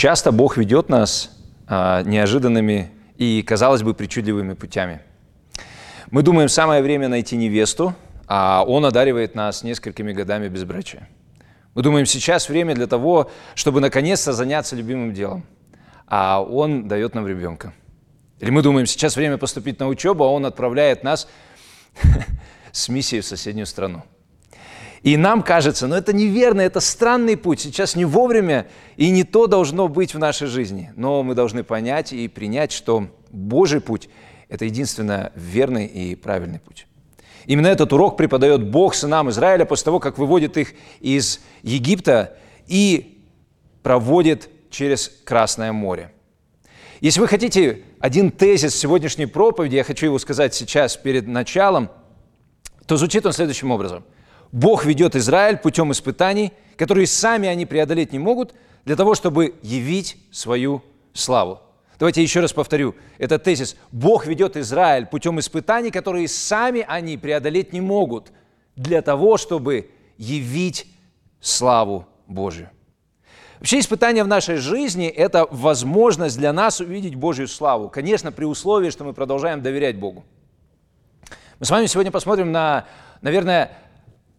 Часто Бог ведет нас а, неожиданными и, казалось бы, причудливыми путями. Мы думаем, самое время найти невесту, а Он одаривает нас несколькими годами безбрачия. Мы думаем, сейчас время для того, чтобы наконец-то заняться любимым делом, а Он дает нам ребенка. Или мы думаем, сейчас время поступить на учебу, а Он отправляет нас с миссией в соседнюю страну. И нам кажется, ну это неверно, это странный путь, сейчас не вовремя, и не то должно быть в нашей жизни. Но мы должны понять и принять, что Божий путь – это единственно верный и правильный путь. Именно этот урок преподает Бог сынам Израиля после того, как выводит их из Египта и проводит через Красное море. Если вы хотите один тезис сегодняшней проповеди, я хочу его сказать сейчас перед началом, то звучит он следующим образом – Бог ведет Израиль путем испытаний, которые сами они преодолеть не могут, для того, чтобы явить свою славу. Давайте еще раз повторю этот тезис. Бог ведет Израиль путем испытаний, которые сами они преодолеть не могут, для того, чтобы явить славу Божию. Вообще испытания в нашей жизни – это возможность для нас увидеть Божью славу. Конечно, при условии, что мы продолжаем доверять Богу. Мы с вами сегодня посмотрим на, наверное,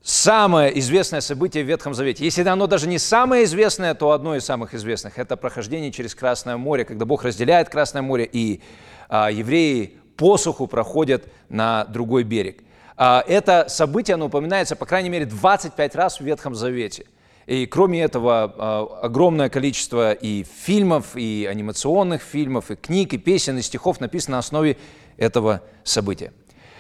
самое известное событие в Ветхом Завете. Если оно даже не самое известное, то одно из самых известных – это прохождение через Красное море, когда Бог разделяет Красное море, и а, евреи посуху проходят на другой берег. А, это событие, оно упоминается, по крайней мере, 25 раз в Ветхом Завете. И кроме этого, а, огромное количество и фильмов, и анимационных фильмов, и книг, и песен, и стихов написано на основе этого события.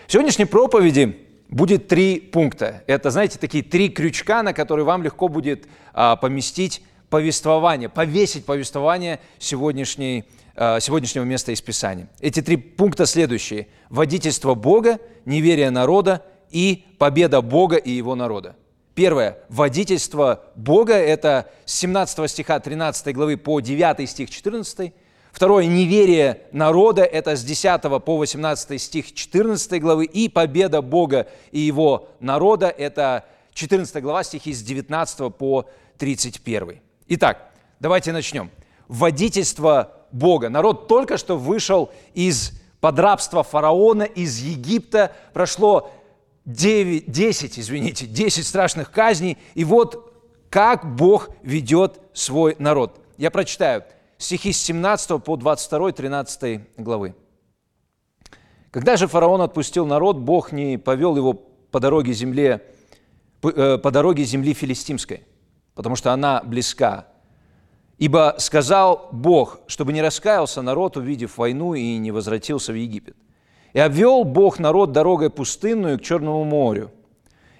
В сегодняшней проповеди будет три пункта. Это, знаете, такие три крючка, на которые вам легко будет а, поместить повествование, повесить повествование сегодняшней, а, сегодняшнего места из Писания. Эти три пункта следующие. Водительство Бога, неверие народа и победа Бога и его народа. Первое. Водительство Бога – это с 17 стиха 13 главы по 9 стих 14. Второе, неверие народа, это с 10 по 18 стих 14 главы, и победа Бога и его народа, это 14 глава, стихи с 19 по 31. Итак, давайте начнем. Водительство Бога. Народ только что вышел из под рабства фараона, из Египта, прошло 9, 10, извините, 10 страшных казней, и вот как Бог ведет свой народ. Я прочитаю стихи с 17 по 22, 13 главы. Когда же фараон отпустил народ, Бог не повел его по дороге, земле, э, по дороге земли филистимской, потому что она близка. Ибо сказал Бог, чтобы не раскаялся народ, увидев войну, и не возвратился в Египет. И обвел Бог народ дорогой пустынную к Черному морю.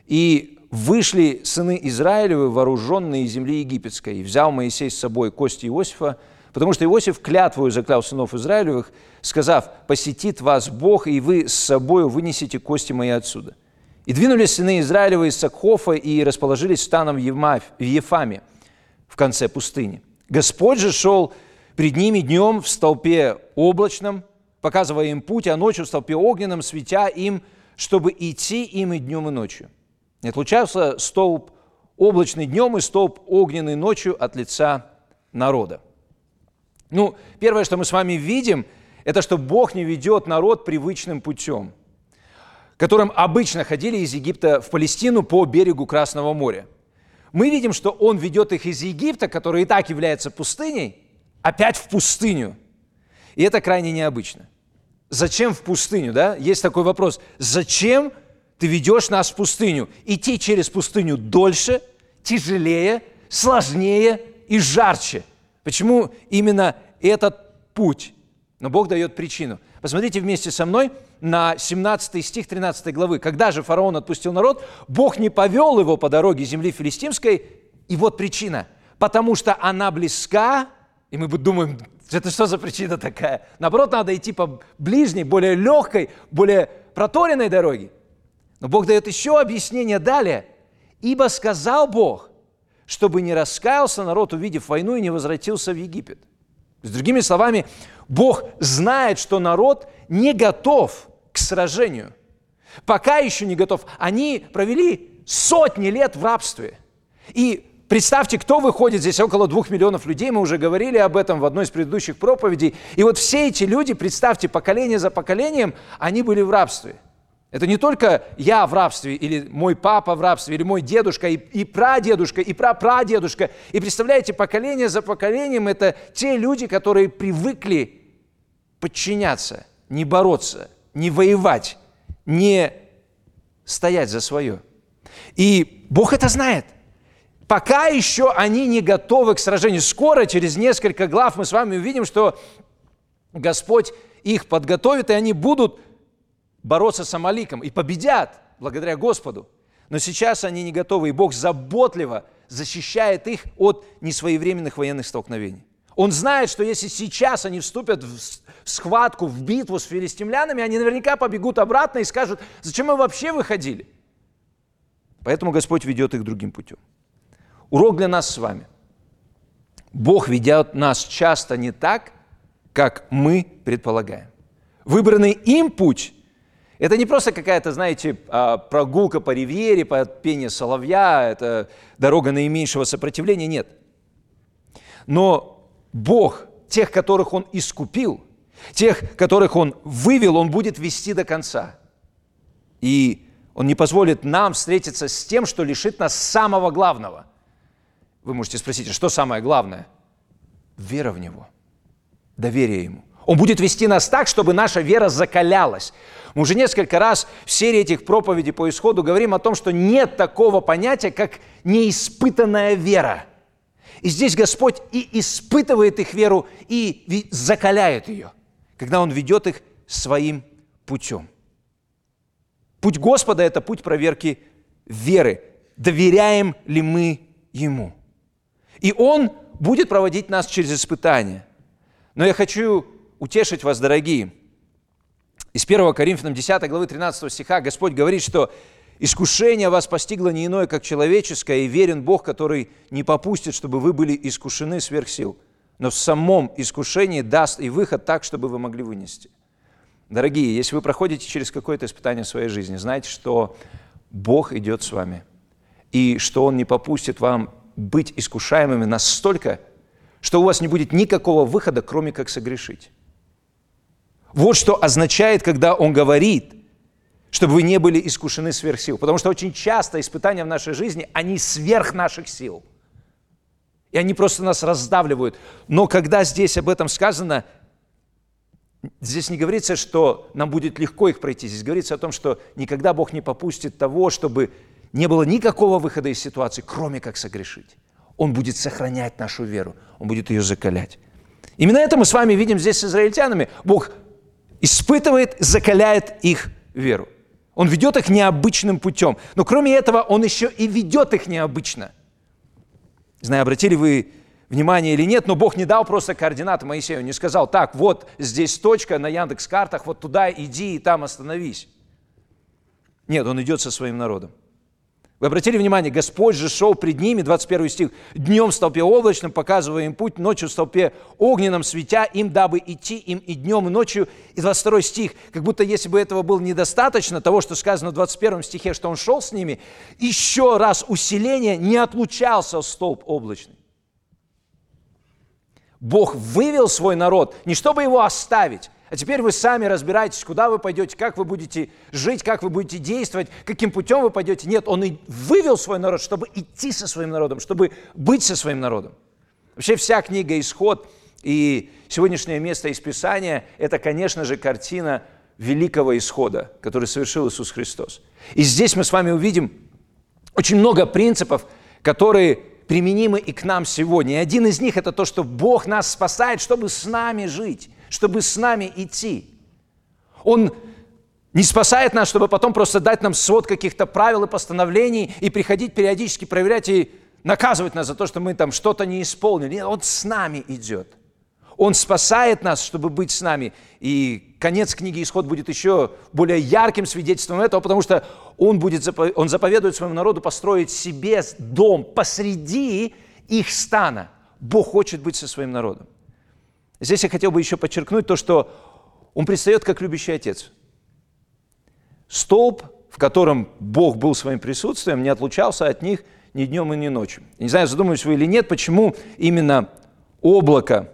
И вышли сыны Израилевы, вооруженные земли египетской. И взял Моисей с собой кости Иосифа, Потому что Иосиф клятвую заклял сынов Израилевых, сказав, «Посетит вас Бог, и вы с собою вынесете кости мои отсюда». И двинулись сыны Израилева из Сакхофа и расположились станом в Ефаме, в конце пустыни. Господь же шел пред ними днем в столпе облачном, показывая им путь, а ночью в столпе огненном, светя им, чтобы идти им и днем, и ночью. И отлучался столб облачный днем и столб огненный ночью от лица народа. Ну, первое, что мы с вами видим, это что Бог не ведет народ привычным путем, которым обычно ходили из Египта в Палестину по берегу Красного моря. Мы видим, что Он ведет их из Египта, который и так является пустыней, опять в пустыню. И это крайне необычно. Зачем в пустыню, да? Есть такой вопрос. Зачем ты ведешь нас в пустыню? Идти через пустыню дольше, тяжелее, сложнее и жарче – Почему именно этот путь? Но Бог дает причину. Посмотрите вместе со мной на 17 стих 13 главы. Когда же фараон отпустил народ, Бог не повел его по дороге земли филистимской, и вот причина. Потому что она близка, и мы думаем, это что за причина такая? Наоборот, надо идти по ближней, более легкой, более проторенной дороге. Но Бог дает еще объяснение далее. Ибо сказал Бог, чтобы не раскаялся народ, увидев войну, и не возвратился в Египет. С другими словами, Бог знает, что народ не готов к сражению. Пока еще не готов. Они провели сотни лет в рабстве. И Представьте, кто выходит, здесь около двух миллионов людей, мы уже говорили об этом в одной из предыдущих проповедей. И вот все эти люди, представьте, поколение за поколением, они были в рабстве. Это не только я в рабстве, или мой папа в рабстве, или мой дедушка, и, и прадедушка, и прапрадедушка. И представляете, поколение за поколением это те люди, которые привыкли подчиняться, не бороться, не воевать, не стоять за свое. И Бог это знает. Пока еще они не готовы к сражению. Скоро, через несколько глав, мы с вами увидим, что Господь их подготовит, и они будут бороться с Амаликом и победят благодаря Господу. Но сейчас они не готовы, и Бог заботливо защищает их от несвоевременных военных столкновений. Он знает, что если сейчас они вступят в схватку, в битву с филистимлянами, они наверняка побегут обратно и скажут, зачем мы вообще выходили? Поэтому Господь ведет их другим путем. Урок для нас с вами. Бог ведет нас часто не так, как мы предполагаем. Выбранный им путь – это не просто какая-то, знаете, а, прогулка по ривьере, по пение соловья, это дорога наименьшего сопротивления, нет. Но Бог, тех, которых Он искупил, тех, которых Он вывел, Он будет вести до конца. И Он не позволит нам встретиться с тем, что лишит нас самого главного. Вы можете спросить, а что самое главное? Вера в Него, доверие Ему. Он будет вести нас так, чтобы наша вера закалялась. Мы уже несколько раз в серии этих проповедей по исходу говорим о том, что нет такого понятия, как неиспытанная вера. И здесь Господь и испытывает их веру, и закаляет ее, когда Он ведет их своим путем. Путь Господа – это путь проверки веры. Доверяем ли мы Ему? И Он будет проводить нас через испытания. Но я хочу утешить вас, дорогие. Из 1 Коринфянам 10 главы 13 стиха Господь говорит, что искушение вас постигло не иное, как человеческое, и верен Бог, который не попустит, чтобы вы были искушены сверх сил, но в самом искушении даст и выход так, чтобы вы могли вынести. Дорогие, если вы проходите через какое-то испытание в своей жизни, знайте, что Бог идет с вами, и что Он не попустит вам быть искушаемыми настолько, что у вас не будет никакого выхода, кроме как согрешить. Вот что означает, когда он говорит, чтобы вы не были искушены сверх сил. Потому что очень часто испытания в нашей жизни, они сверх наших сил. И они просто нас раздавливают. Но когда здесь об этом сказано, здесь не говорится, что нам будет легко их пройти. Здесь говорится о том, что никогда Бог не попустит того, чтобы не было никакого выхода из ситуации, кроме как согрешить. Он будет сохранять нашу веру, Он будет ее закалять. Именно это мы с вами видим здесь с израильтянами. Бог испытывает, закаляет их веру. Он ведет их необычным путем. Но кроме этого, Он еще и ведет их необычно. Не знаю, обратили вы внимание или нет, но Бог не дал просто координаты Моисею, не сказал, так, вот здесь точка на Яндекс картах, вот туда иди и там остановись. Нет, Он идет со своим народом. Вы обратили внимание, Господь же шел пред ними, 21 стих, днем в столпе облачном, показывая им путь, ночью в столпе огненном, светя им, дабы идти им и днем, и ночью. И 22 стих, как будто если бы этого было недостаточно, того, что сказано в 21 стихе, что он шел с ними, еще раз усиление не отлучался столб облачный. Бог вывел свой народ не чтобы его оставить, а теперь вы сами разбираетесь, куда вы пойдете, как вы будете жить, как вы будете действовать, каким путем вы пойдете. Нет, он и вывел свой народ, чтобы идти со своим народом, чтобы быть со своим народом. Вообще вся книга «Исход» и сегодняшнее место из Писания – это, конечно же, картина великого исхода, который совершил Иисус Христос. И здесь мы с вами увидим очень много принципов, которые применимы и к нам сегодня. И один из них – это то, что Бог нас спасает, чтобы с нами жить чтобы с нами идти. Он не спасает нас, чтобы потом просто дать нам свод каких-то правил и постановлений и приходить периодически проверять и наказывать нас за то, что мы там что-то не исполнили. Нет, Он с нами идет. Он спасает нас, чтобы быть с нами. И конец книги «Исход» будет еще более ярким свидетельством этого, потому что он, будет, он заповедует своему народу построить себе дом посреди их стана. Бог хочет быть со своим народом. Здесь я хотел бы еще подчеркнуть то, что он предстает как любящий отец. Столб, в котором Бог был своим присутствием, не отлучался от них ни днем и ни ночью. Не знаю, задумывались вы или нет, почему именно облако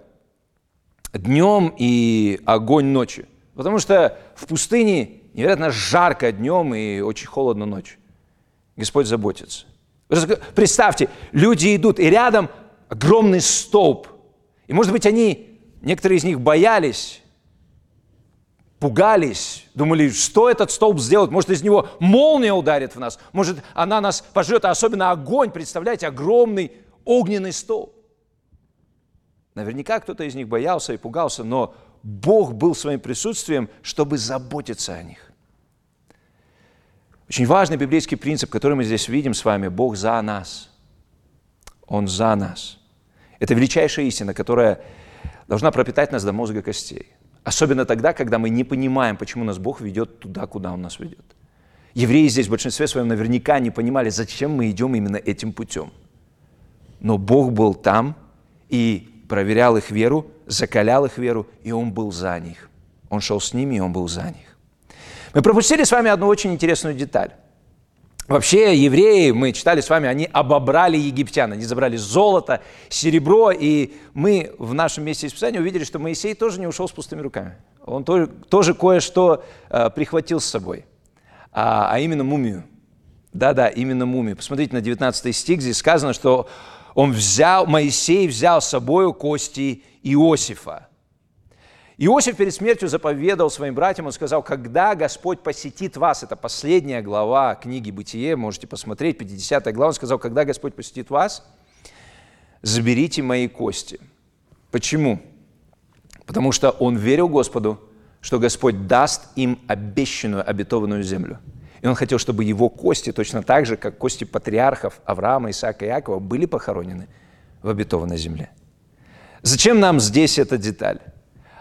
днем и огонь ночью. Потому что в пустыне невероятно жарко днем и очень холодно ночью. Господь заботится. Представьте, люди идут, и рядом огромный столб. И, может быть, они, некоторые из них боялись, пугались, думали, что этот столб сделает, может, из него молния ударит в нас, может, она нас пожрет, а особенно огонь, представляете, огромный огненный столб. Наверняка кто-то из них боялся и пугался, но Бог был своим присутствием, чтобы заботиться о них. Очень важный библейский принцип, который мы здесь видим с вами. Бог за нас. Он за нас. Это величайшая истина, которая должна пропитать нас до мозга костей. Особенно тогда, когда мы не понимаем, почему нас Бог ведет туда, куда Он нас ведет. Евреи здесь в большинстве своем наверняка не понимали, зачем мы идем именно этим путем. Но Бог был там и проверял их веру, закалял их веру, и Он был за них. Он шел с ними, и Он был за них. Мы пропустили с вами одну очень интересную деталь. Вообще евреи, мы читали с вами, они обобрали египтян, они забрали золото, серебро, и мы в нашем месте испытания увидели, что Моисей тоже не ушел с пустыми руками. Он тоже, тоже кое-что э, прихватил с собой, а, а именно мумию. Да-да, именно мумию. Посмотрите на 19 стих, здесь сказано, что он взял, Моисей взял с собой кости Иосифа. Иосиф перед смертью заповедал своим братьям, он сказал, когда Господь посетит вас, это последняя глава книги «Бытие», можете посмотреть, 50 глава, он сказал, когда Господь посетит вас, заберите мои кости. Почему? Потому что он верил Господу, что Господь даст им обещанную, обетованную землю. И он хотел, чтобы его кости, точно так же, как кости патриархов Авраама, Исаака и Иакова, были похоронены в обетованной земле. Зачем нам здесь эта деталь?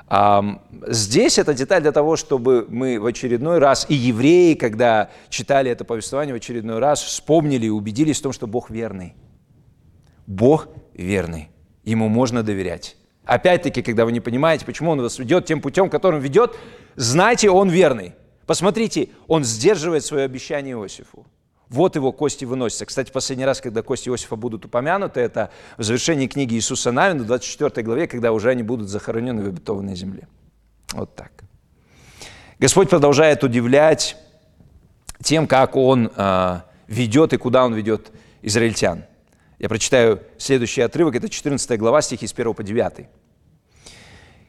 Здесь эта деталь для того, чтобы мы в очередной раз, и евреи, когда читали это повествование в очередной раз, вспомнили и убедились в том, что Бог верный. Бог верный. Ему можно доверять. Опять-таки, когда вы не понимаете, почему Он вас ведет тем путем, которым ведет, знайте, Он верный. Посмотрите, Он сдерживает свое обещание Иосифу. Вот его кости выносятся. Кстати, последний раз, когда кости Иосифа будут упомянуты, это в завершении книги Иисуса Навина, в 24 главе, когда уже они будут захоронены в обетованной земле. Вот так. Господь продолжает удивлять тем, как Он э, ведет и куда Он ведет израильтян. Я прочитаю следующий отрывок, это 14 глава, стихи с 1 по 9.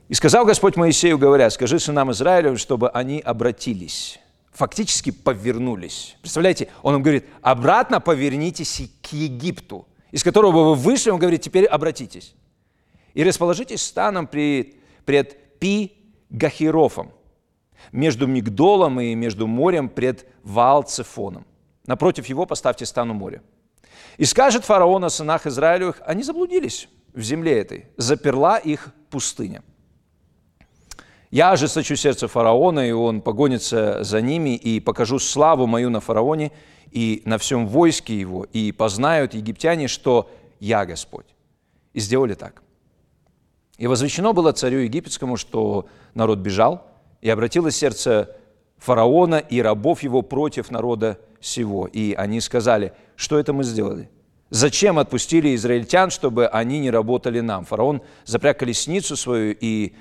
«И сказал Господь Моисею, говоря, скажи сынам Израилю, чтобы они обратились» фактически повернулись. Представляете, он им говорит, обратно повернитесь к Египту, из которого вы вышли, он говорит, теперь обратитесь. И расположитесь станом пред, пред Пи-Гахирофом, между Мигдолом и между морем пред Ваалцефоном. Напротив его поставьте стану моря. И скажет фараон о сынах Израилевых, они заблудились в земле этой, заперла их пустыня. Я ожесточу сердце фараона, и он погонится за ними, и покажу славу мою на фараоне и на всем войске его, и познают египтяне, что я Господь. И сделали так. И возвещено было царю египетскому, что народ бежал, и обратилось сердце фараона и рабов его против народа всего. И они сказали, что это мы сделали? Зачем отпустили израильтян, чтобы они не работали нам? Фараон запряг колесницу свою и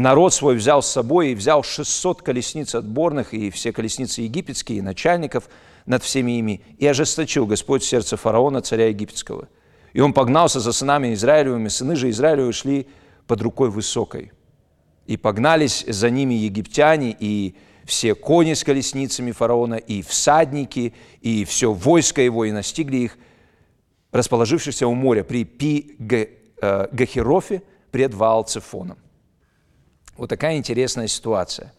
народ свой взял с собой и взял 600 колесниц отборных и все колесницы египетские, и начальников над всеми ими, и ожесточил Господь сердце фараона, царя египетского. И он погнался за сынами Израилевыми, сыны же Израилевы шли под рукой высокой. И погнались за ними египтяне, и все кони с колесницами фараона, и всадники, и все войско его, и настигли их, расположившихся у моря при Пи-Гахерофе пред Ваалцефоном. Вот такая интересная ситуация.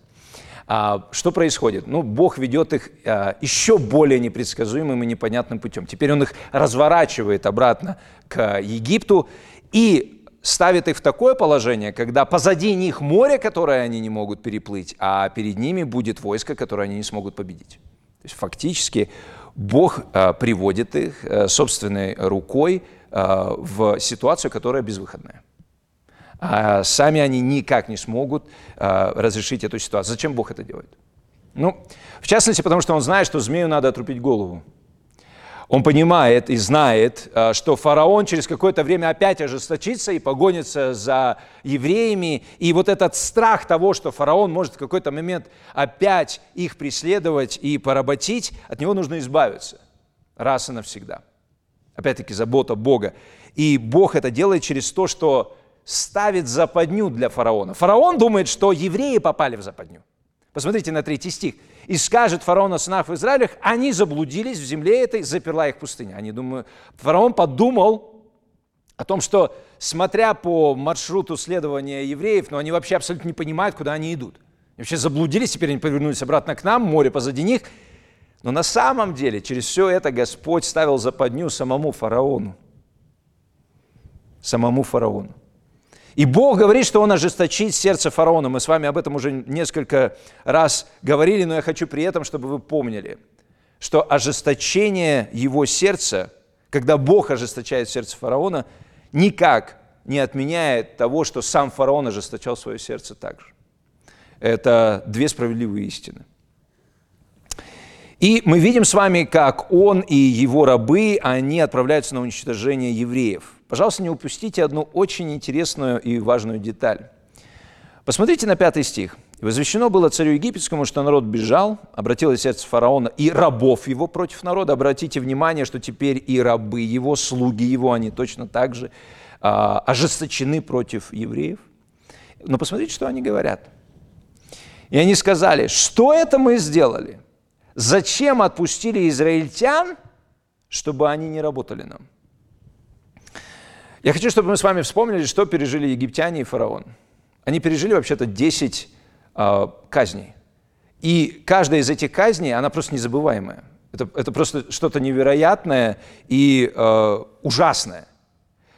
А, что происходит? Ну, Бог ведет их а, еще более непредсказуемым и непонятным путем. Теперь Он их разворачивает обратно к Египту и ставит их в такое положение, когда позади них море, которое они не могут переплыть, а перед ними будет войско, которое они не смогут победить. То есть фактически Бог а, приводит их а, собственной рукой в ситуацию, которая безвыходная а сами они никак не смогут а, разрешить эту ситуацию. Зачем Бог это делает? Ну, в частности, потому что он знает, что змею надо отрубить голову. Он понимает и знает, э, что фараон через какое-то время опять ожесточится и погонится за евреями. И вот этот страх того, что фараон может в какой-то момент опять их преследовать и поработить, от него нужно избавиться раз и навсегда. Опять-таки забота Бога. И Бог это делает через то, что ставит западню для фараона. Фараон думает, что евреи попали в западню. Посмотрите на третий стих. «И скажет фараон о сынах в Израилях, они заблудились в земле этой, заперла их пустыня». Они думают, фараон подумал о том, что, смотря по маршруту следования евреев, но они вообще абсолютно не понимают, куда они идут. Они вообще заблудились, теперь они повернулись обратно к нам, море позади них. Но на самом деле через все это Господь ставил западню самому фараону. Самому фараону. И Бог говорит, что Он ожесточит сердце фараона. Мы с вами об этом уже несколько раз говорили, но я хочу при этом, чтобы вы помнили, что ожесточение его сердца, когда Бог ожесточает сердце фараона, никак не отменяет того, что сам фараон ожесточал свое сердце также. Это две справедливые истины. И мы видим с вами, как он и его рабы, они отправляются на уничтожение евреев – Пожалуйста, не упустите одну очень интересную и важную деталь. Посмотрите на пятый стих. «Возвещено было царю египетскому, что народ бежал, обратилось сердце фараона и рабов его против народа». Обратите внимание, что теперь и рабы его, слуги его, они точно так же а, ожесточены против евреев. Но посмотрите, что они говорят. И они сказали, что это мы сделали? Зачем отпустили израильтян, чтобы они не работали нам? Я хочу, чтобы мы с вами вспомнили, что пережили египтяне и фараон. Они пережили вообще-то 10 э, а, казней. И каждая из этих казней, она просто незабываемая. Это, это просто что-то невероятное и э, ужасное.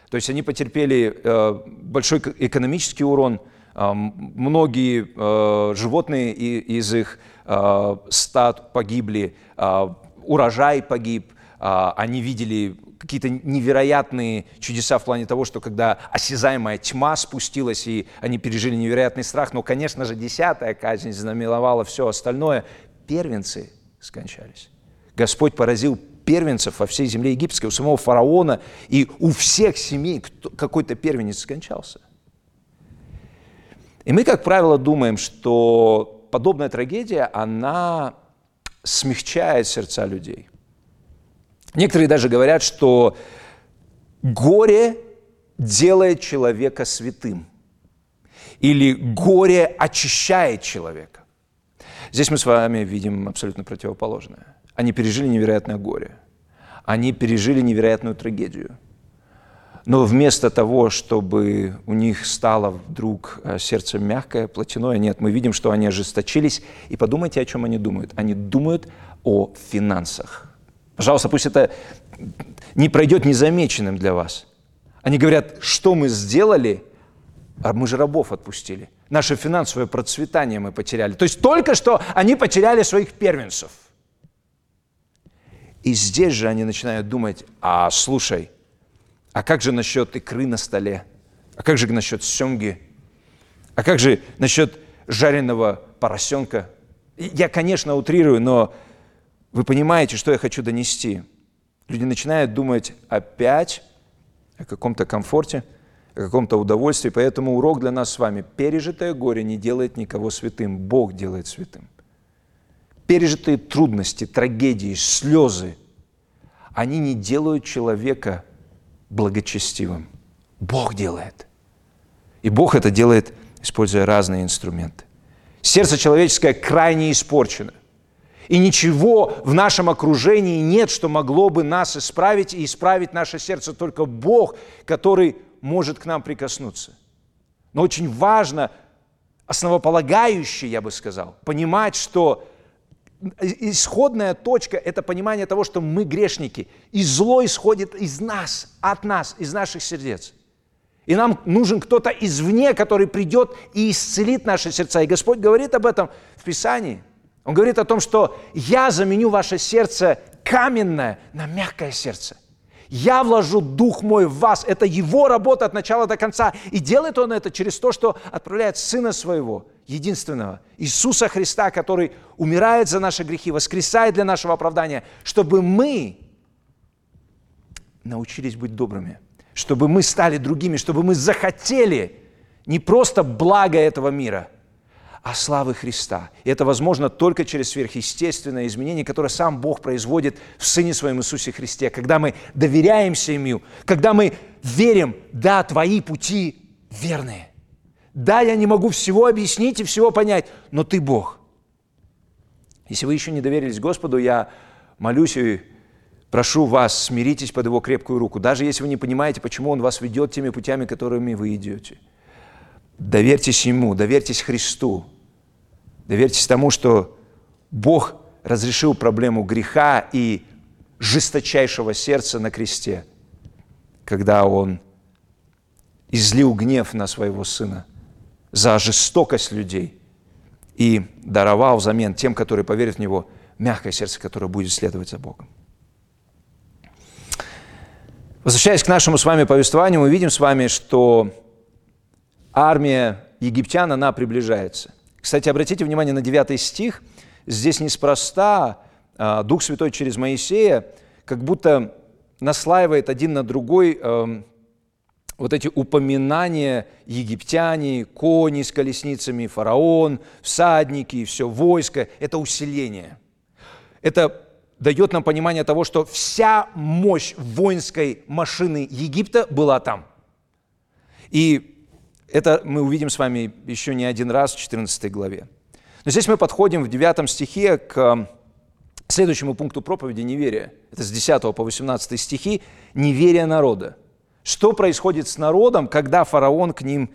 То есть они потерпели э, большой экономический урон, э, многие э, животные из их э, стад погибли, э, урожай погиб, э, они видели какие-то невероятные чудеса в плане того, что когда осязаемая тьма спустилась, и они пережили невероятный страх, но, конечно же, десятая казнь знаменовала все остальное, первенцы скончались. Господь поразил первенцев во всей земле египетской, у самого фараона, и у всех семей какой-то первенец скончался. И мы, как правило, думаем, что подобная трагедия, она смягчает сердца людей. Некоторые даже говорят, что горе делает человека святым. Или горе очищает человека. Здесь мы с вами видим абсолютно противоположное. Они пережили невероятное горе. Они пережили невероятную трагедию. Но вместо того, чтобы у них стало вдруг э, сердце мягкое, плотяное, нет, мы видим, что они ожесточились. И подумайте, о чем они думают. Они думают о финансах. Пожалуйста, пусть это не пройдет незамеченным для вас. Они говорят, что мы сделали, а мы же рабов отпустили. Наше финансовое процветание мы потеряли. То есть только что они потеряли своих первенцев. И здесь же они начинают думать, а слушай, а как же насчет икры на столе? А как же насчет семги? А как же насчет жареного поросенка? Я, конечно, утрирую, но вы понимаете, что я хочу донести? Люди начинают думать опять о каком-то комфорте, о каком-то удовольствии. Поэтому урок для нас с вами. Пережитое горе не делает никого святым. Бог делает святым. Пережитые трудности, трагедии, слезы, они не делают человека благочестивым. Бог делает. И Бог это делает, используя разные инструменты. Сердце человеческое крайне испорчено. И ничего в нашем окружении нет, что могло бы нас исправить и исправить наше сердце. Только Бог, который может к нам прикоснуться. Но очень важно, основополагающее, я бы сказал, понимать, что исходная точка – это понимание того, что мы грешники, и зло исходит из нас, от нас, из наших сердец. И нам нужен кто-то извне, который придет и исцелит наши сердца. И Господь говорит об этом в Писании – он говорит о том, что я заменю ваше сердце каменное на мягкое сердце. Я вложу дух мой в вас. Это его работа от начала до конца. И делает он это через то, что отправляет Сына Своего, единственного, Иисуса Христа, который умирает за наши грехи, воскресает для нашего оправдания, чтобы мы научились быть добрыми, чтобы мы стали другими, чтобы мы захотели не просто благо этого мира, а славы Христа. И это возможно только через сверхъестественное изменение, которое сам Бог производит в Сыне Своем Иисусе Христе, когда мы доверяемся Ему, когда мы верим, да, Твои пути верные. Да, я не могу всего объяснить и всего понять, но Ты Бог. Если вы еще не доверились Господу, я молюсь и прошу вас, смиритесь под Его крепкую руку, даже если вы не понимаете, почему Он вас ведет теми путями, которыми вы идете. Доверьтесь Ему, доверьтесь Христу, доверьтесь тому, что Бог разрешил проблему греха и жесточайшего сердца на кресте, когда Он излил гнев на своего Сына за жестокость людей и даровал взамен тем, которые поверят в Него, мягкое сердце, которое будет следовать за Богом. Возвращаясь к нашему с вами повествованию, мы видим с вами, что армия египтян, она приближается. Кстати, обратите внимание на 9 стих. Здесь неспроста а, Дух Святой через Моисея как будто наслаивает один на другой эм, вот эти упоминания египтяне, кони с колесницами, фараон, всадники, и все войско – это усиление. Это дает нам понимание того, что вся мощь воинской машины Египта была там. И это мы увидим с вами еще не один раз в 14 главе. Но здесь мы подходим в 9 стихе к следующему пункту проповеди неверия. Это с 10 по 18 стихи «Неверие народа». Что происходит с народом, когда фараон к ним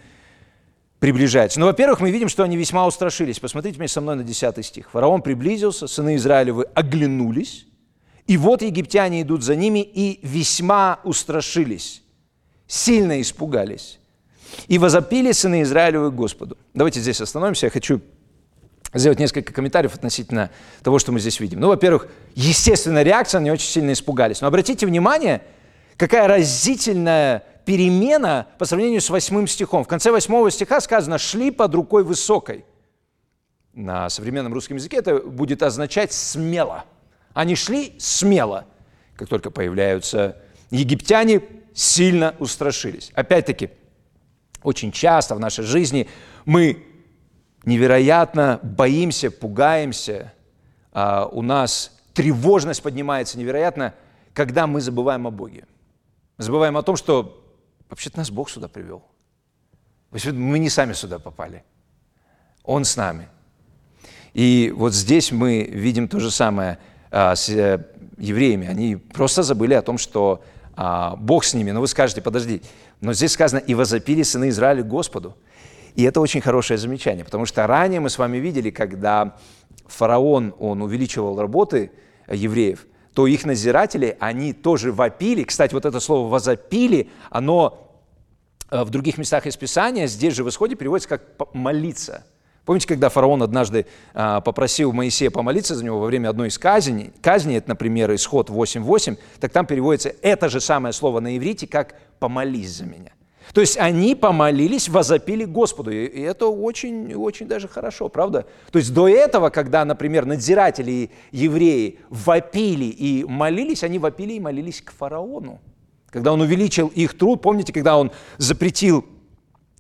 приближается? Ну, во-первых, мы видим, что они весьма устрашились. Посмотрите вместе со мной на 10 стих. Фараон приблизился, сыны Израилевы оглянулись, и вот египтяне идут за ними и весьма устрашились, сильно испугались. И возопили сыны Израилевы к Господу. Давайте здесь остановимся. Я хочу сделать несколько комментариев относительно того, что мы здесь видим. Ну, во-первых, естественная реакция, они очень сильно испугались. Но обратите внимание – какая разительная перемена по сравнению с восьмым стихом. В конце восьмого стиха сказано «шли под рукой высокой». На современном русском языке это будет означать «смело». Они шли смело. Как только появляются египтяне, сильно устрашились. Опять-таки, очень часто в нашей жизни мы невероятно боимся, пугаемся, а у нас тревожность поднимается невероятно, когда мы забываем о Боге забываем о том, что вообще-то нас Бог сюда привел. Мы не сами сюда попали. Он с нами. И вот здесь мы видим то же самое а, с а, евреями. Они просто забыли о том, что а, Бог с ними. Но вы скажете, подожди, но здесь сказано, и возопили сыны Израиля Господу. И это очень хорошее замечание, потому что ранее мы с вами видели, когда фараон, он увеличивал работы евреев – то их назиратели, они тоже вопили. Кстати, вот это слово «возопили», оно э, в других местах из Писания, здесь же в Исходе переводится как «молиться». Помните, когда фараон однажды а, попросил Моисея помолиться за него во время одной из казней, казни, это, например, исход 8.8, так там переводится это же самое слово на иврите, как «помолись за меня». То есть они помолились, возопили Господу. И это очень, очень даже хорошо, правда? То есть до этого, когда, например, надзиратели и евреи вопили и молились, они вопили и молились к фараону. Когда он увеличил их труд, помните, когда он запретил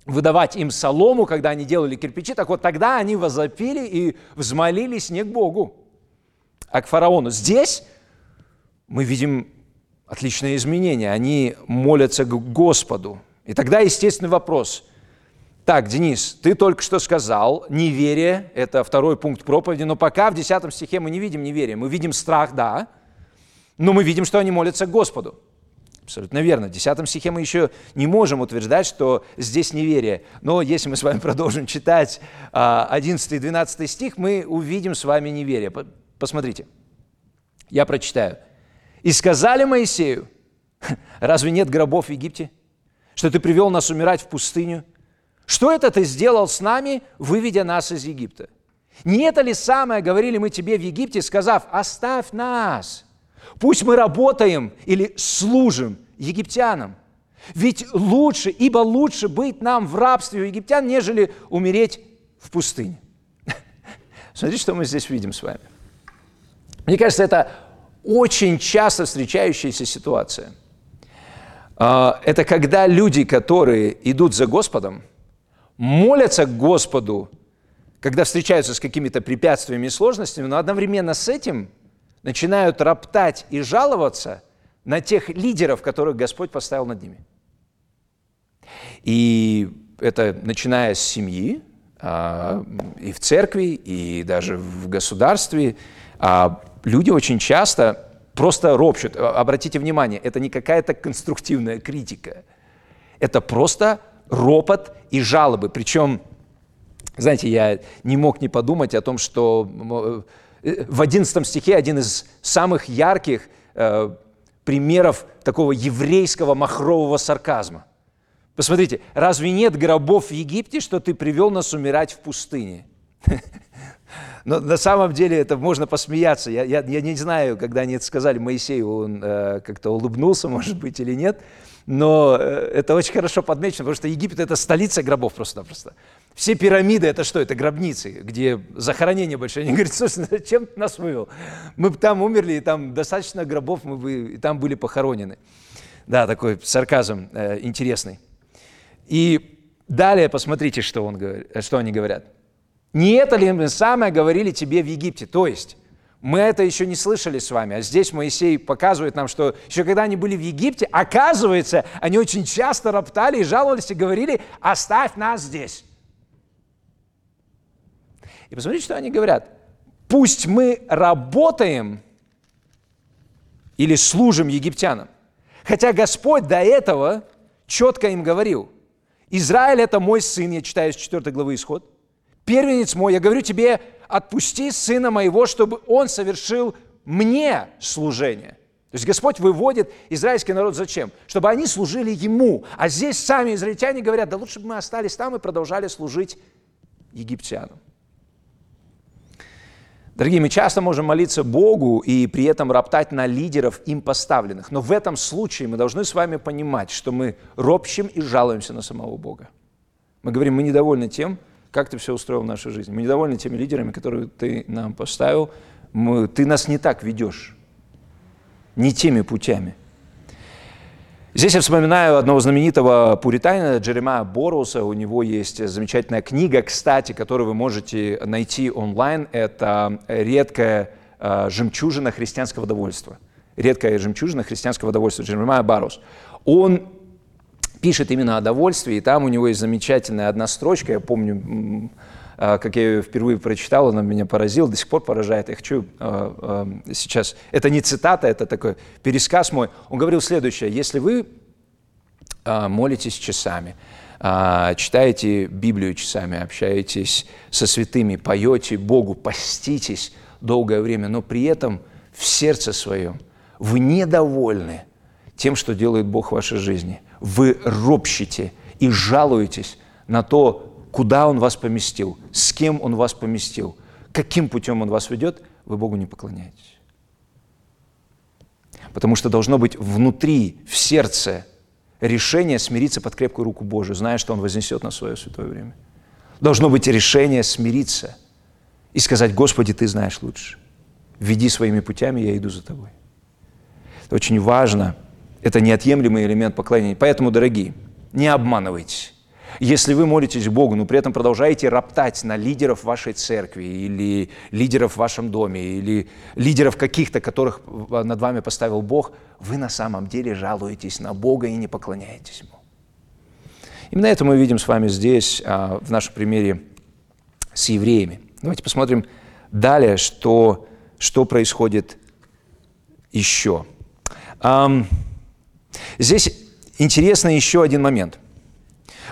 выдавать им солому, когда они делали кирпичи, так вот тогда они возопили и взмолились не к Богу, а к фараону. Здесь мы видим отличное изменение. Они молятся к Господу. И тогда естественный вопрос. Так, Денис, ты только что сказал, неверие – это второй пункт проповеди, но пока в 10 стихе мы не видим неверия. Мы видим страх, да, но мы видим, что они молятся к Господу. Абсолютно верно. В 10 стихе мы еще не можем утверждать, что здесь неверие. Но если мы с вами продолжим читать 11 и 12 стих, мы увидим с вами неверие. Посмотрите. Я прочитаю. «И сказали Моисею, разве нет гробов в Египте? что ты привел нас умирать в пустыню? Что это ты сделал с нами, выведя нас из Египта? Не это ли самое говорили мы тебе в Египте, сказав, оставь нас, пусть мы работаем или служим египтянам? Ведь лучше, ибо лучше быть нам в рабстве у египтян, нежели умереть в пустыне. Смотрите, что мы здесь видим с вами. Мне кажется, это очень часто встречающаяся ситуация – А, это когда люди, которые идут за Господом, молятся к Господу, когда встречаются с какими-то препятствиями и сложностями, но одновременно с этим начинают роптать и жаловаться на тех лидеров, которых Господь поставил над ними. И это начиная с семьи, а, и в церкви, и даже в государстве. А люди очень часто просто ропщут. Обратите внимание, это не какая-то конструктивная критика. Это просто ропот и жалобы. Причем, знаете, я не мог не подумать о том, что э, в 11 стихе один из самых ярких э, примеров такого еврейского махрового сарказма. Посмотрите, разве нет гробов в Египте, что ты привел нас умирать в пустыне? Но на самом деле это можно посмеяться. Я, я, я не знаю, когда они это сказали Моисею, он э, как-то улыбнулся, может быть, или нет. Но э, это очень хорошо подмечено, потому что Египет – это столица гробов просто-напросто. Все пирамиды – это что? Это гробницы, где захоронение большое. Они говорят, слушай, ну зачем ты нас вывел? Мы там умерли, и там достаточно гробов, мы бы и там были похоронены. Да, такой сарказм э, интересный. И далее посмотрите, что, он, что они говорят. Не это ли мы самое говорили тебе в Египте? То есть, мы это еще не слышали с вами, а здесь Моисей показывает нам, что еще когда они были в Египте, оказывается, они очень часто роптали и жаловались и говорили, оставь нас здесь. И посмотрите, что они говорят. Пусть мы работаем или служим египтянам. Хотя Господь до этого четко им говорил – Израиль – это мой сын, я читаю с 4 главы Исход. Первенец мой, я говорю тебе, отпусти сына моего, чтобы он совершил мне служение. То есть Господь выводит израильский народ зачем? Чтобы они служили Ему. А здесь сами израильтяне говорят, да лучше бы мы остались там и продолжали служить египтянам. Дорогие, мы часто можем молиться Богу и при этом роптать на лидеров им поставленных. Но в этом случае мы должны с вами понимать, что мы ропщим и жалуемся на самого Бога. Мы говорим, мы недовольны тем, как ты все устроил в нашей жизни. Мы недовольны теми лидерами, которые ты нам поставил. Мы, ты нас не так ведешь, не теми путями – Здесь я вспоминаю одного знаменитого пуританина Джеремая Боруса. У него есть замечательная книга, кстати, которую вы можете найти онлайн. Это «Редкая э, жемчужина христианского довольства». «Редкая жемчужина христианского довольства» Джеремая Барус. Он пишет именно о довольстве, и там у него есть замечательная одна строчка, я помню, как я ее впервые прочитал, она меня поразила, до сих пор поражает. Я хочу э, сейчас... Это не цитата, это такой пересказ мой. Он говорил следующее. Если вы а, молитесь часами, а, читаете Библию часами, общаетесь со святыми, поете Богу, поститесь долгое время, но при этом в сердце своем вы недовольны тем, что делает Бог в вашей жизни. Вы ропщите и жалуетесь на то, куда Он вас поместил, с кем Он вас поместил, каким путем Он вас ведет, вы Богу не поклоняетесь. Потому что должно быть внутри, в сердце решение смириться под крепкую руку Божию, зная, что Он вознесет на свое святое время. Должно быть решение смириться и сказать, Господи, Ты знаешь лучше. Веди своими путями, я иду за Тобой. Это очень важно. Это неотъемлемый элемент поклонения. Поэтому, дорогие, не обманывайтесь. Если вы молитесь Богу, но при этом продолжаете роптать на лидеров вашей церкви или лидеров в вашем доме, или лидеров каких-то, которых над вами поставил Бог, вы на самом деле жалуетесь на Бога и не поклоняетесь Ему. Именно это мы видим с вами здесь, а, в нашем примере с евреями. Давайте посмотрим далее, что, что происходит еще. Здесь интересный еще один момент –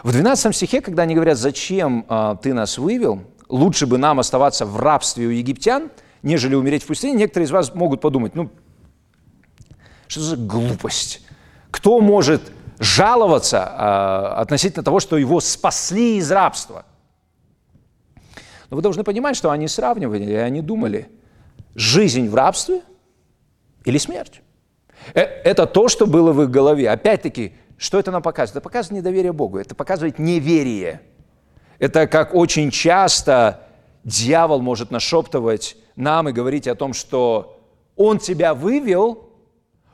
в 12 стихе, когда они говорят, зачем а, ты нас вывел, лучше бы нам оставаться в рабстве у египтян, нежели умереть в пустыне, некоторые из вас могут подумать, ну, что за глупость? Кто может жаловаться а, относительно того, что его спасли из рабства? Но вы должны понимать, что они сравнивали, и они думали, жизнь в рабстве или смерть. Э, это то, что было в их голове. Опять-таки, что это нам показывает? Это показывает недоверие Богу, это показывает неверие. Это как очень часто дьявол может нашептывать нам и говорить о том, что он тебя вывел,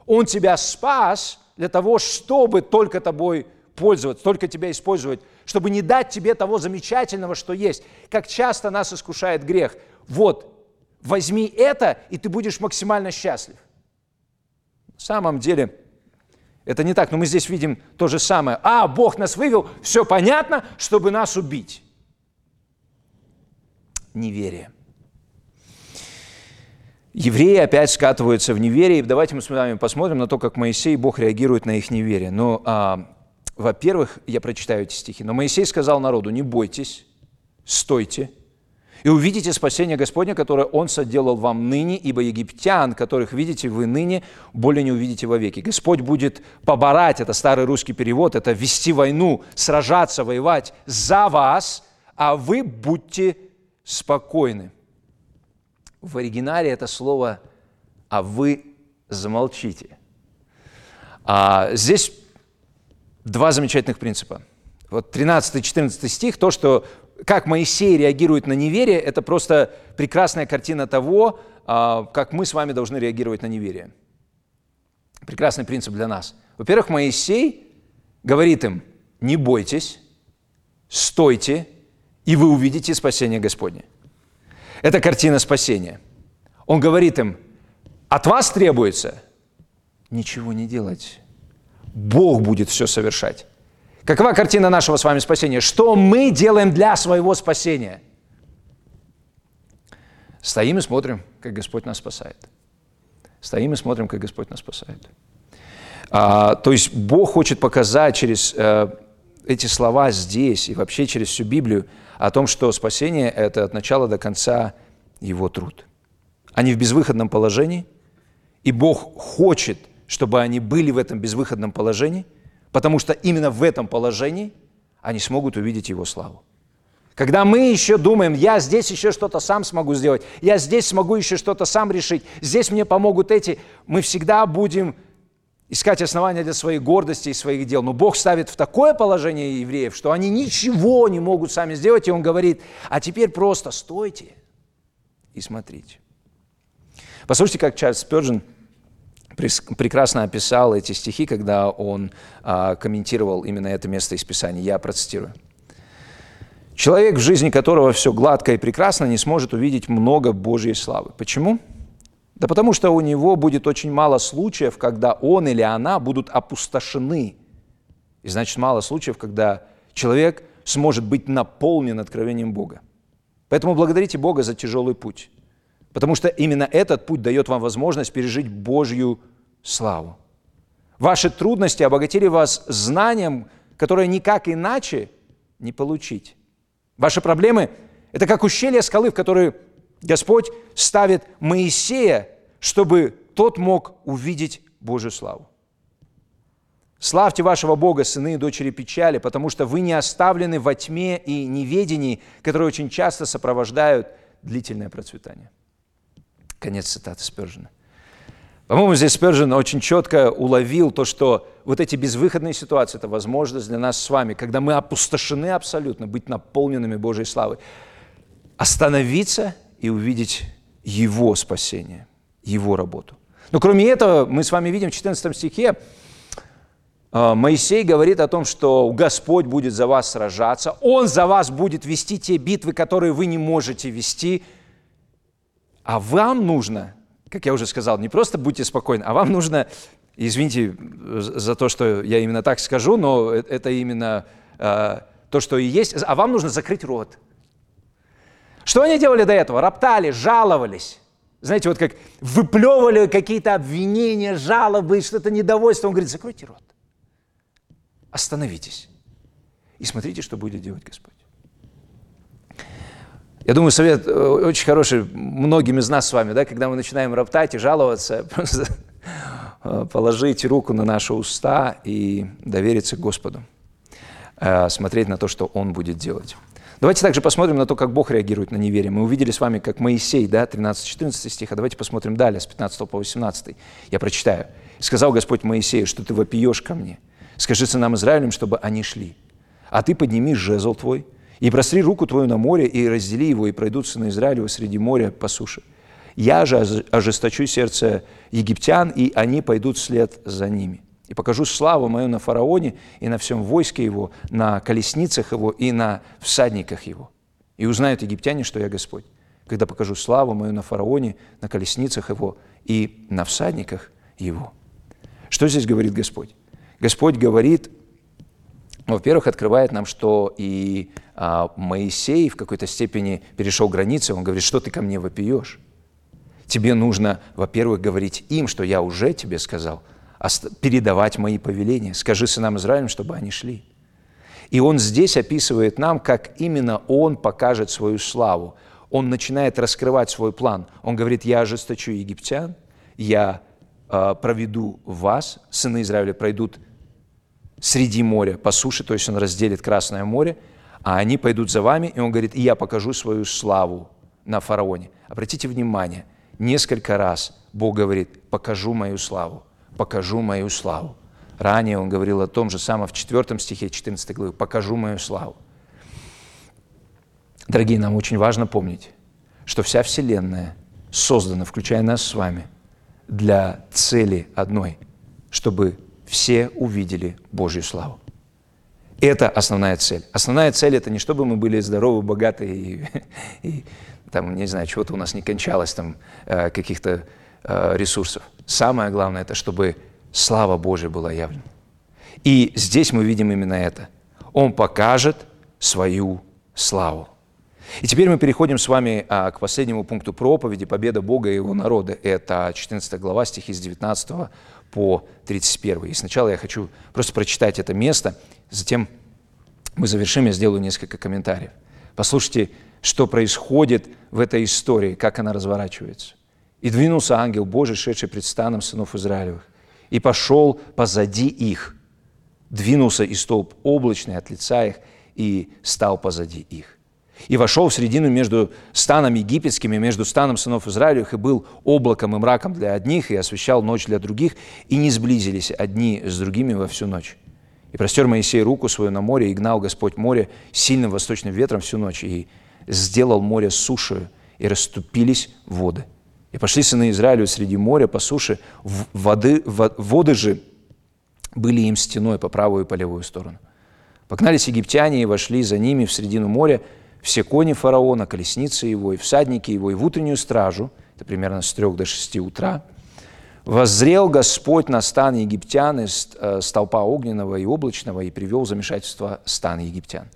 он тебя спас, для того, чтобы только тобой пользоваться, только тебя использовать, чтобы не дать тебе того замечательного, что есть. Как часто нас искушает грех. Вот, возьми это, и ты будешь максимально счастлив. На самом деле, это не так, но мы здесь видим то же самое. А, Бог нас вывел, все понятно, чтобы нас убить. Неверие. Евреи опять скатываются в неверие. Давайте мы с вами посмотрим на то, как Моисей и Бог реагирует на их неверие. Но, а, во-первых, я прочитаю эти стихи. Но Моисей сказал народу, не бойтесь, стойте, и увидите спасение Господня, которое Он соделал вам ныне, ибо египтян, которых видите вы ныне, более не увидите вовеки. Господь будет поборать, это старый русский перевод, это вести войну, сражаться, воевать за вас, а вы будьте спокойны. В оригинале это слово «а вы замолчите». А здесь два замечательных принципа. Вот 13-14 стих, то, что как Моисей реагирует на неверие, это просто прекрасная картина того, а, как мы с вами должны реагировать на неверие. Прекрасный принцип для нас. Во-первых, Моисей говорит им, не бойтесь, стойте, и вы увидите спасение Господне. Это картина спасения. Он говорит им, от вас требуется ничего не делать. Бог будет все совершать. Какова картина нашего с вами спасения? Что мы делаем для своего спасения? Стоим и смотрим, как Господь нас спасает. Стоим и смотрим, как Господь нас спасает. А, то есть Бог хочет показать через э, эти слова здесь и вообще через всю Библию о том, что спасение – это от начала до конца Его труд. Они в безвыходном положении, и Бог хочет, чтобы они были в этом безвыходном положении – потому что именно в этом положении они смогут увидеть Его славу. Когда мы еще думаем, я здесь еще что-то сам смогу сделать, я здесь смогу еще что-то сам решить, здесь мне помогут эти, мы всегда будем искать основания для своей гордости и своих дел. Но Бог ставит в такое положение евреев, что они ничего не могут сами сделать, и Он говорит, а теперь просто стойте и смотрите. Послушайте, как Чарльз Спёрджин прекрасно описал эти стихи, когда он а, комментировал именно это место из Писания. Я процитирую. Человек, в жизни которого все гладко и прекрасно, не сможет увидеть много Божьей славы. Почему? Да потому что у него будет очень мало случаев, когда он или она будут опустошены. И значит, мало случаев, когда человек сможет быть наполнен откровением Бога. Поэтому благодарите Бога за тяжелый путь. Потому что именно этот путь дает вам возможность пережить Божью славу. Ваши трудности обогатили вас знанием, которое никак иначе не получить. Ваши проблемы – это как ущелье скалы, в которое Господь ставит Моисея, чтобы тот мог увидеть Божью славу. Славьте вашего Бога, сыны и дочери печали, потому что вы не оставлены во тьме и неведении, которые очень часто сопровождают длительное процветание. Конец цитаты Спержина. По-моему, здесь Спержин очень четко уловил то, что вот эти безвыходные ситуации – это возможность для нас с вами, когда мы опустошены абсолютно, быть наполненными Божьей славой, остановиться и увидеть Его спасение, Его работу. Но кроме этого, мы с вами видим в 14 стихе, а, Моисей говорит о том, что Господь будет за вас сражаться, Он за вас будет вести те битвы, которые вы не можете вести – а вам нужно, как я уже сказал, не просто будьте спокойны, а вам нужно, извините за то, что я именно так скажу, но э, это именно э, то, что и есть, а вам нужно закрыть рот. Что они делали до этого? Роптали, жаловались. Знаете, вот как выплевывали какие-то обвинения, жалобы, что-то недовольство. Он говорит, закройте рот. Остановитесь. И смотрите, что будет делать Господь. Я думаю, совет э, очень хороший многим из нас с вами, да, когда мы начинаем роптать и жаловаться, просто э, положить руку на наши уста и довериться Господу, э, смотреть на то, что Он будет делать. Давайте также посмотрим на то, как Бог реагирует на неверие. Мы увидели с вами, как Моисей, да, 13-14 стих, а давайте посмотрим далее, с 15 по 18. Я прочитаю. «Сказал Господь Моисею, что ты вопиешь ко мне. Скажи сынам Израилем, чтобы они шли. А ты подними жезл твой, и простри руку твою на море, и раздели его, и пройдут сыны Израилева среди моря по суше. Я же ожесточу сердце египтян, и они пойдут вслед за ними. и покажу славу мою на фараоне и на всем войске его, на колесницах его и на всадниках его. И узнают египтяне, что я Господь, когда покажу славу мою на фараоне, на колесницах его и на всадниках его. Что здесь говорит Господь? Господь говорит, во-первых, открывает нам, что и а, Моисей в какой-то степени перешел границы. Он говорит, что ты ко мне вопиешь? Тебе нужно, во-первых, говорить им, что я уже тебе сказал, передавать мои повеления. Скажи сынам Израилем, чтобы они шли. И он здесь описывает нам, как именно он покажет свою славу. Он начинает раскрывать свой план. Он говорит, я ожесточу египтян, я э, проведу вас, сыны Израиля пройдут среди моря по суше, то есть он разделит Красное море, а они пойдут за вами, и он говорит, и я покажу свою славу на фараоне. Обратите внимание, несколько раз Бог говорит, покажу мою славу, покажу мою славу. Ранее он говорил о том же самом в 4 стихе 14 главы, покажу мою славу. Дорогие, нам очень важно помнить, что вся Вселенная создана, включая нас с вами, для цели одной, чтобы все увидели Божью славу. Это основная цель. Основная цель – это не чтобы мы были здоровы, богаты и, и там, не знаю, чего-то у нас не кончалось, там, э, каких-то э, ресурсов. Самое главное – это чтобы слава Божья была явлена. И здесь мы видим именно это. Он покажет свою славу. И теперь мы переходим с вами а, к последнему пункту проповеди «Победа Бога и Его народа». Это 14 глава, стихи с 19 по 31. И сначала я хочу просто прочитать это место, затем мы завершим, я сделаю несколько комментариев. Послушайте, что происходит в этой истории, как она разворачивается. «И двинулся ангел Божий, шедший пред станом сынов Израилевых, и пошел позади их, двинулся и столб облачный от лица их, и стал позади их и вошел в середину между станом египетским и между станом сынов Израилевых, и был облаком и мраком для одних, и освещал ночь для других, и не сблизились одни с другими во всю ночь. И простер Моисей руку свою на море, и гнал Господь море сильным восточным ветром всю ночь, и сделал море сушею, и расступились воды. И пошли сыны Израилю среди моря по суше, воды, воды же были им стеной по правую и по левую сторону. Погнались египтяне и вошли за ними в середину моря, все кони фараона, колесницы его и всадники его, и в утреннюю стражу, это примерно с трех до шести утра, воззрел Господь на стан египтян из э, столпа огненного и облачного и привел замешательство стан египтян.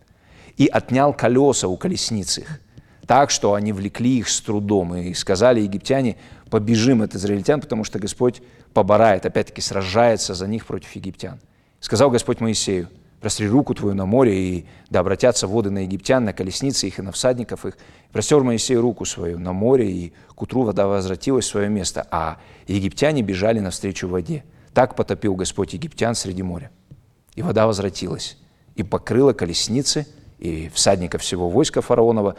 И отнял колеса у колесниц их, так, что они влекли их с трудом. И сказали египтяне, побежим от израильтян, потому что Господь поборает, опять-таки сражается за них против египтян. Сказал Господь Моисею, Простри руку твою на море, и да обратятся воды на египтян, на колесницы их и на всадников их. Простер Моисей руку свою на море, и к утру вода возвратилась в свое место, а египтяне бежали навстречу воде. Так потопил Господь египтян среди моря. И вода возвратилась, и покрыла колесницы, и всадников всего войска фараонова,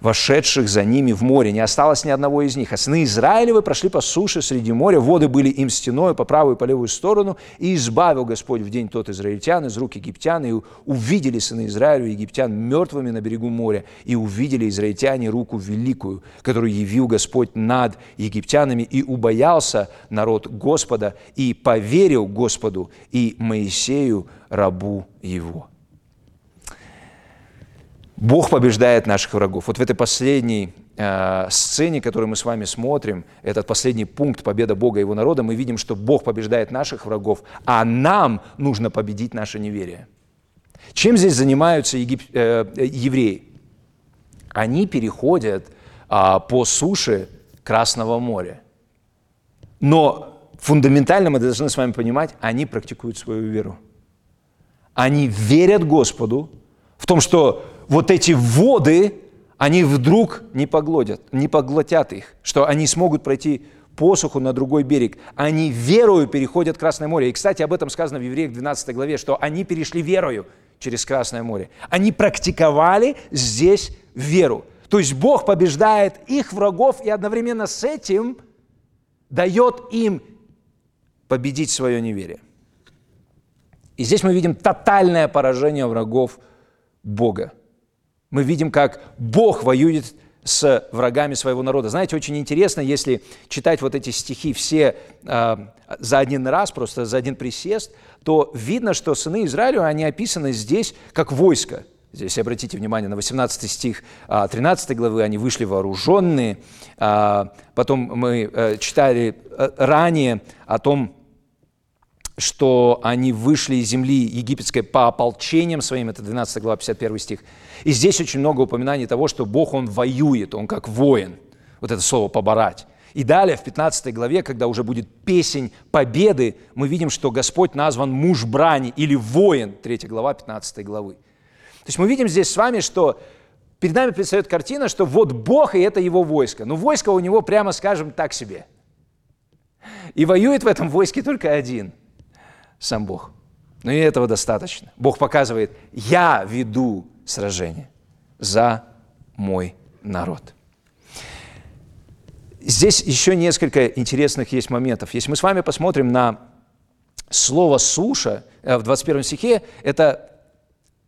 вошедших за ними в море. Не осталось ни одного из них. А сыны Израилевы прошли по суше среди моря, воды были им стеной по правую и по левую сторону, и избавил Господь в день тот израильтян из рук египтян, и увидели сыны Израилю египтян мертвыми на берегу моря, и увидели израильтяне руку великую, которую явил Господь над египтянами, и убоялся народ Господа, и поверил Господу и Моисею, рабу его. Бог побеждает наших врагов. Вот в этой последней э, сцене, которую мы с вами смотрим, этот последний пункт победа Бога и его народа, мы видим, что Бог побеждает наших врагов, а нам нужно победить наше неверие. Чем здесь занимаются егип... э, евреи? Они переходят э, по суше Красного моря. Но фундаментально мы должны с вами понимать, они практикуют свою веру. Они верят Господу в том, что вот эти воды, они вдруг не поглотят, не поглотят их, что они смогут пройти посуху на другой берег. Они верою переходят Красное море. И, кстати, об этом сказано в Евреях 12 главе, что они перешли верою через Красное море. Они практиковали здесь веру. То есть Бог побеждает их врагов и одновременно с этим дает им победить свое неверие. И здесь мы видим тотальное поражение врагов Бога мы видим, как Бог воюет с врагами своего народа. Знаете, очень интересно, если читать вот эти стихи все э, за один раз, просто за один присест, то видно, что сыны Израиля, они описаны здесь как войско. Здесь обратите внимание на 18 стих 13 а, главы, они вышли вооруженные. А, потом мы э, читали э, ранее о том, что они вышли из земли египетской по ополчениям своим, это 12 глава, 51 стих. И здесь очень много упоминаний того, что Бог, Он воюет, Он как воин. Вот это слово «поборать». И далее, в 15 главе, когда уже будет песень победы, мы видим, что Господь назван муж брани или воин, 3 глава 15 главы. То есть мы видим здесь с вами, что перед нами предстает картина, что вот Бог и это его войско. Но войско у него, прямо скажем, так себе. И воюет в этом войске только один – сам Бог. Но и этого достаточно. Бог показывает, я веду сражение за мой народ. Здесь еще несколько интересных есть моментов. Если мы с вами посмотрим на слово «суша» э, в 21 стихе, это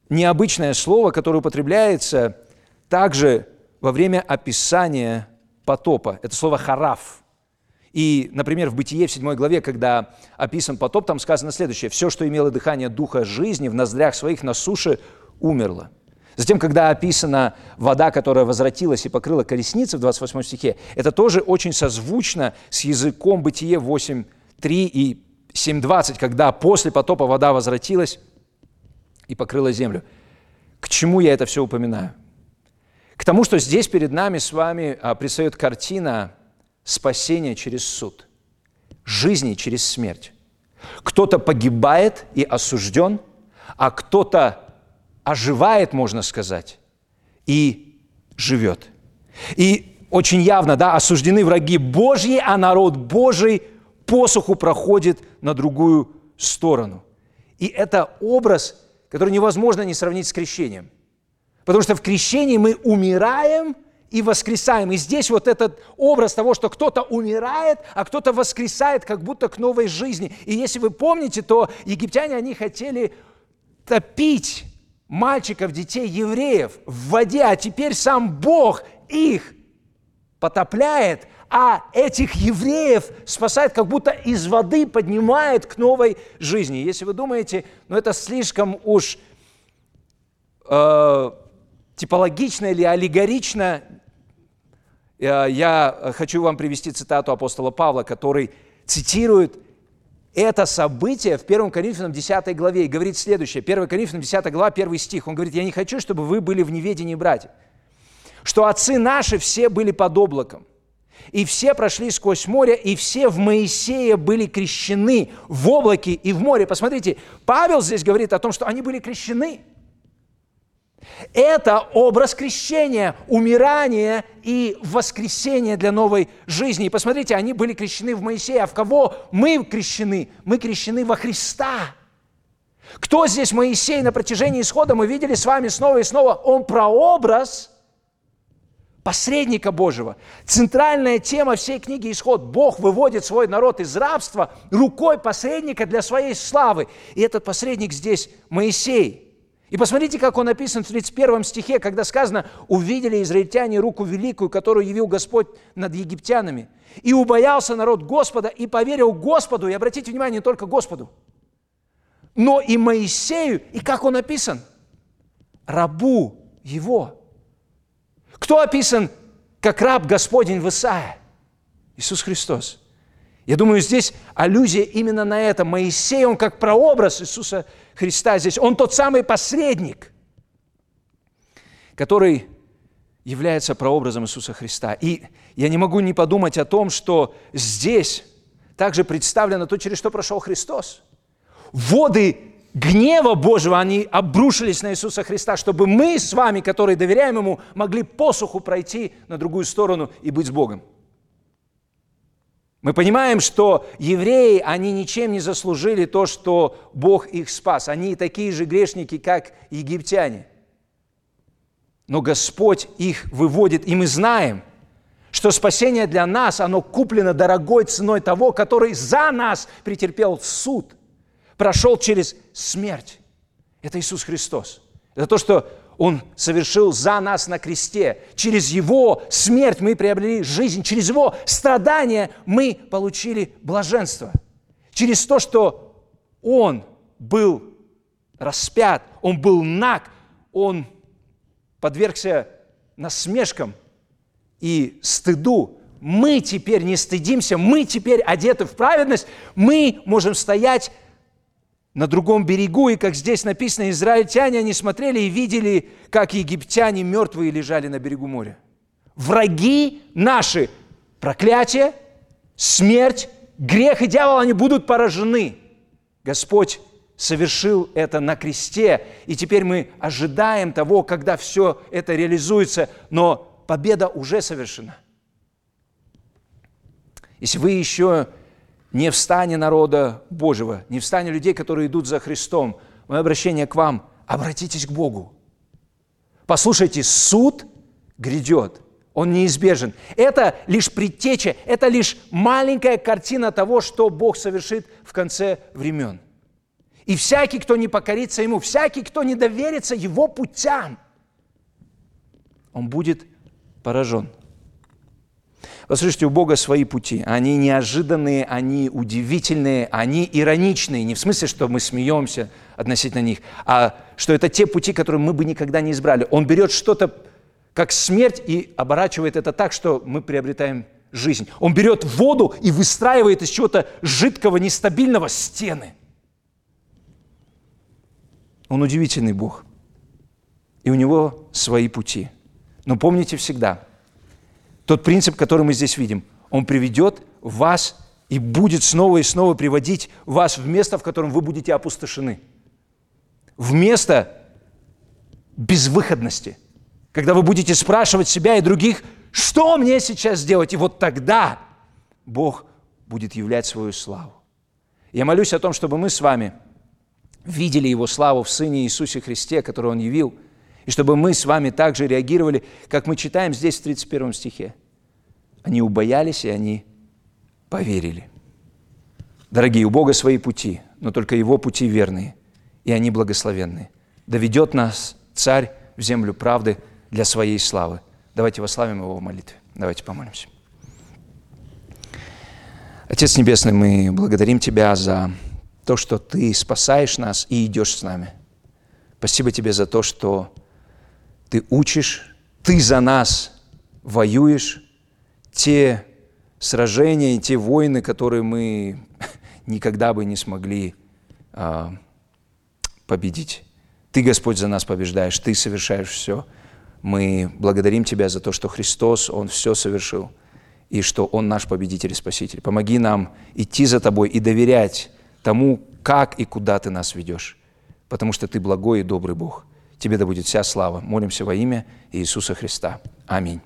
необычное слово, которое употребляется также во время описания потопа. Это слово «хараф». И, например, в Бытие в 7 главе, когда описан потоп, там сказано следующее. «Все, что имело дыхание духа жизни в ноздрях своих на суше, умерло». Затем, когда описана вода, которая возвратилась и покрыла колесницы в 28 стихе, это тоже очень созвучно с языком Бытие 8.3 и 7.20, когда после потопа вода возвратилась и покрыла землю. К чему я это все упоминаю? К тому, что здесь перед нами с вами а, предстает картина спасение через суд, жизни через смерть. Кто-то погибает и осужден, а кто-то оживает, можно сказать, и живет. И очень явно, да, осуждены враги Божьи, а народ Божий посуху проходит на другую сторону. И это образ, который невозможно не сравнить с крещением. Потому что в крещении мы умираем – и воскресаем. И здесь вот этот образ того, что кто-то умирает, а кто-то воскресает как будто к новой жизни. И если вы помните, то египтяне, они хотели топить мальчиков, детей, евреев в воде, а теперь сам Бог их потопляет, а этих евреев спасает, как будто из воды поднимает к новой жизни. Если вы думаете, ну это слишком уж э, типологично или аллегорично, я хочу вам привести цитату апостола Павла, который цитирует это событие в 1 Коринфянам 10 главе и говорит следующее. 1 Коринфянам 10 глава, 1 стих. Он говорит, я не хочу, чтобы вы были в неведении, братья, что отцы наши все были под облаком, и все прошли сквозь море, и все в Моисея были крещены в облаке и в море. Посмотрите, Павел здесь говорит о том, что они были крещены – это образ крещения, умирания и воскресения для новой жизни. И посмотрите, они были крещены в Моисея. А в кого мы крещены? Мы крещены во Христа. Кто здесь Моисей на протяжении исхода? Мы видели с вами снова и снова. Он прообраз посредника Божьего. Центральная тема всей книги «Исход». Бог выводит свой народ из рабства рукой посредника для своей славы. И этот посредник здесь Моисей – и посмотрите, как он написан в 31 стихе, когда сказано, увидели израильтяне руку великую, которую явил Господь над египтянами. И убоялся народ Господа, и поверил Господу, и обратите внимание, не только Господу, но и Моисею, и как он написан? Рабу его. Кто описан как раб Господень в Исаия? Иисус Христос. Я думаю, здесь аллюзия именно на это. Моисей, он как прообраз Иисуса Христа здесь. Он тот самый посредник, который является прообразом Иисуса Христа. И я не могу не подумать о том, что здесь также представлено то, через что прошел Христос. Воды гнева Божьего, они обрушились на Иисуса Христа, чтобы мы с вами, которые доверяем Ему, могли посуху пройти на другую сторону и быть с Богом. Мы понимаем, что евреи, они ничем не заслужили то, что Бог их спас. Они такие же грешники, как египтяне. Но Господь их выводит, и мы знаем, что спасение для нас, оно куплено дорогой ценой того, который за нас претерпел суд, прошел через смерть. Это Иисус Христос. Это то, что Он совершил за нас на кресте. Через Его смерть мы приобрели жизнь. Через Его страдания мы получили блаженство. Через то, что Он был распят, Он был наг, Он подвергся насмешкам и стыду, мы теперь не стыдимся, мы теперь одеты в праведность, мы можем стоять на другом берегу, и как здесь написано, израильтяне, они смотрели и видели, как египтяне мертвые лежали на берегу моря. Враги наши, проклятие, смерть, грех и дьявол, они будут поражены. Господь совершил это на кресте, и теперь мы ожидаем того, когда все это реализуется, но победа уже совершена. Если вы еще не в стане народа Божьего, не в стане людей, которые идут за Христом, мое обращение к вам – обратитесь к Богу. Послушайте, суд грядет, он неизбежен. Это лишь предтеча, это лишь маленькая картина того, что Бог совершит в конце времен. И всякий, кто не покорится Ему, всякий, кто не доверится Его путям, он будет поражен – Послушайте, у Бога свои пути. Они неожиданные, они удивительные, они ироничные. Не в смысле, что мы смеемся относительно них, а что это те пути, которые мы бы никогда не избрали. Он берет что-то как смерть и оборачивает это так, что мы приобретаем жизнь. Он берет воду и выстраивает из чего-то жидкого, нестабильного стены. Он удивительный Бог. И у него свои пути. Но помните всегда – тот принцип, который мы здесь видим. Он приведет вас и будет снова и снова приводить вас в место, в котором вы будете опустошены. В место безвыходности. Когда вы будете спрашивать себя и других, что мне сейчас сделать? И вот тогда Бог будет являть свою славу. Я молюсь о том, чтобы мы с вами видели Его славу в Сыне Иисусе Христе, который Он явил – и чтобы мы с вами также реагировали, как мы читаем здесь в 31 стихе. Они убоялись, и они поверили. Дорогие, у Бога свои пути, но только Его пути верные, и они благословенные. Доведет нас Царь в землю правды для Своей славы. Давайте вославим Его в молитве. Давайте помолимся. Отец Небесный, мы благодарим Тебя за то, что Ты спасаешь нас и идешь с нами. Спасибо Тебе за то, что Ты учишь, Ты за нас воюешь, те сражения те войны, которые мы никогда бы не смогли а, победить. Ты, Господь, за нас побеждаешь, Ты совершаешь все. Мы благодарим Тебя за то, что Христос, Он все совершил, и что Он наш победитель и спаситель. Помоги нам идти за Тобой и доверять тому, как и куда Ты нас ведешь, потому что Ты благой и добрый Бог. Тебе да будет вся слава. Молимся во имя Иисуса Христа. Аминь.